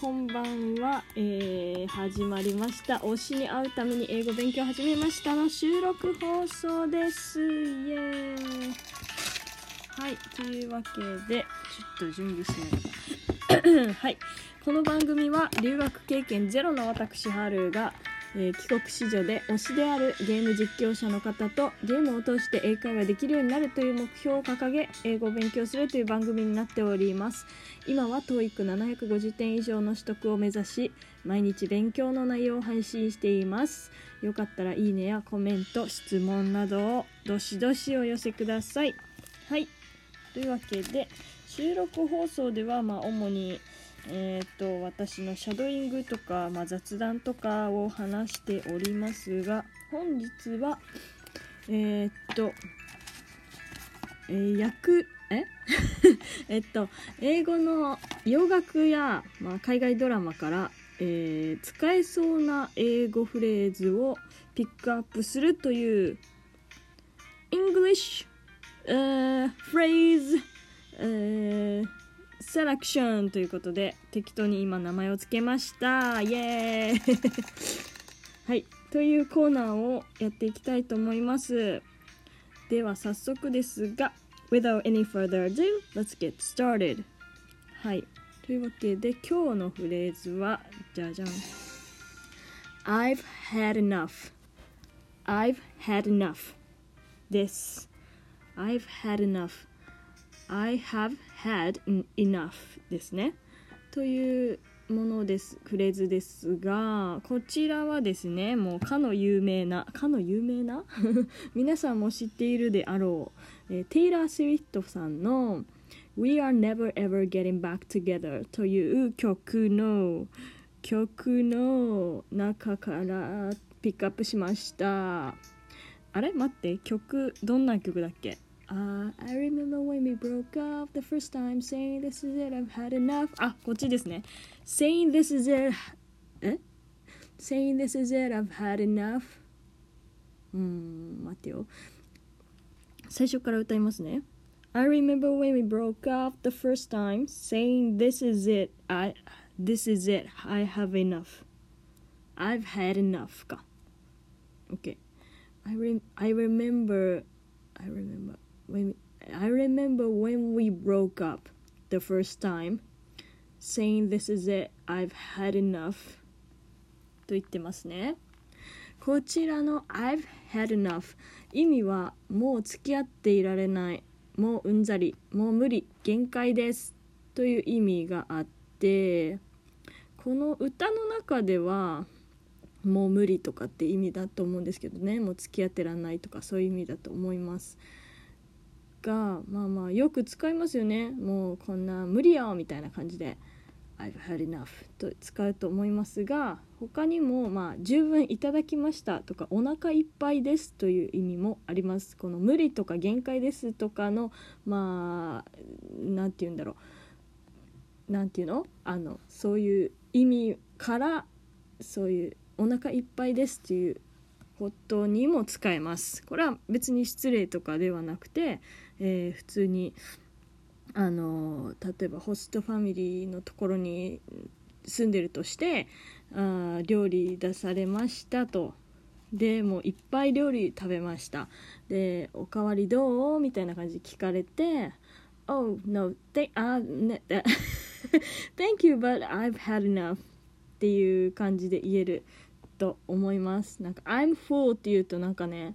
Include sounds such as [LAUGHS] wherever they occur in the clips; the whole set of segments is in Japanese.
こんばんは、えー、始まりました。推しに会うために英語勉強始めましたの収録放送です。イエーイ。はいというわけでちょっと準備しないと。[CLEARS THROAT] はい。この番組は留学経験ゼロの私ハルがえー、帰国子女で推しであるゲーム実況者の方とゲームを通して英会話できるようになるという目標を掲げ英語を勉強するという番組になっております。今は TOEIC750 点以上の取得を目指し毎日勉強の内容を配信しています。よかったらいいねやコメント質問などをどしどしお寄せください。はい。というわけで収録放送ではまあ主にえーと、私のシャドーイングとか、まあ、雑談とかを話しておりますが本日はえー、っと、えー、訳え？[LAUGHS] えっと英語の洋楽や、まあ、海外ドラマから、えー、使えそうな英語フレーズをピックアップするという English、uh, phrase、uh, セレクションということで適当に今名前を付けました。イエーイ。[LAUGHS] はいというコーナーをやっていきたいと思います。では早速ですが Without any further ado let's get started. はいというわけで今日のフレーズはじゃじゃん。I've had enough. I've had enough. です。I've had enough. I have had enough ですね。というものです、フレーズですが、こちらはですね、もうかの有名な、かの有名な？[LAUGHS] 皆さんも知っているであろう、えー、テイラー・スウィフトさんの We are never ever getting back together という曲の曲の中からピックアップしました。あれ？待って、曲、どんな曲だっけ？Uh, I remember when we broke up the first time saying this is it, I've had enough あ、こっちですね saying this is it え saying this is it, I've had enough うーん、待ってよ最初から歌いますね I remember when we broke up the first time saying this is it, I, this is it, I have enough I've had enough か OK I, re I remember I remember When I remember when we broke up the first time saying this is it I've had enough. と言ってますね。こちらの I've had enough 意味はもう付き合っていられないもううんざりもう無理限界ですという意味があってこの歌の中ではもう無理とかって意味だと思うんですけどねもう付き合ってらんないとかそういう意味だと思います。がまあまあよく使いますよね。もうこんな無理よみたいな感じで。I've had enough と使うと思いますが他にもまあ十分いただきましたとかお腹いっぱいですという意味もあります。この無理とか限界ですとかのまあ何て言うんだろう。何て言うの？あのそういう意味からそういうお腹いっぱいですっていうことにも使えます。これは別に失礼とかではなくてえー、普通にあの例えばホストファミリーのところに住んでるとしてあ料理出されましたと。でもういっぱい料理食べました。でおかわりどう？みたいな感じで聞かれて Oh no th uh, [LAUGHS] thank you but I've had enough. っていう感じで言えると思います。なんか I'm full って言うとなんかね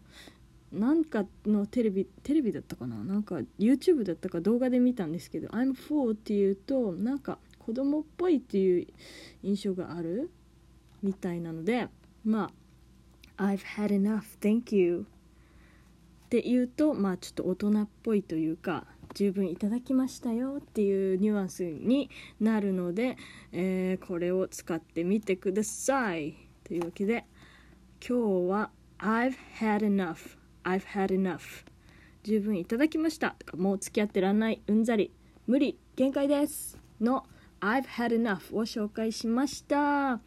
なんかのテレビテレビだったかな？なんか YouTube だったか動画で見たんですけど「i'm for」っていうとなんか子供っぽいっていう印象がある？みたいなのでまあ「I've had enough thank you」って言うとまあちょっと大人っぽいというか十分いただきましたよっていうニュアンスになるので、えー、これを使ってみてください。というわけで今日は「I've had enough」I've had enough. 十分いただきました。とかもう付き合ってらんない。うんざり。無理。限界です。の I've had enough を紹介しました。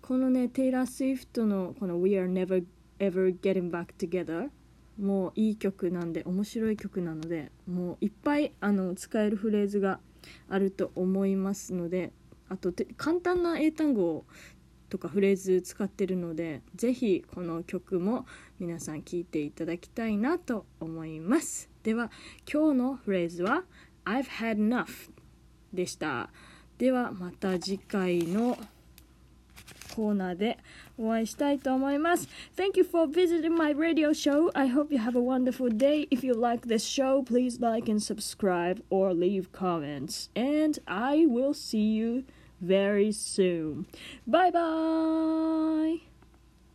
このねテイラー・スウィフトのこの We are never ever getting back together もういい曲なんで面白い曲なのでもういっぱいあの使えるフレーズがあると思いますのであと簡単な英単語をとかフレーズ使ってるのでぜひこの曲も皆さん聴いていただきたいなと思いますでは今日のフレーズは I've had enough でしたではまた次回のコーナーでお会いしたいと思います。Thank you for visiting my radio show. I hope you have a wonderful day. If you like this show, please like and subscribe or leave comments. And I will see you very soon. Bye bye!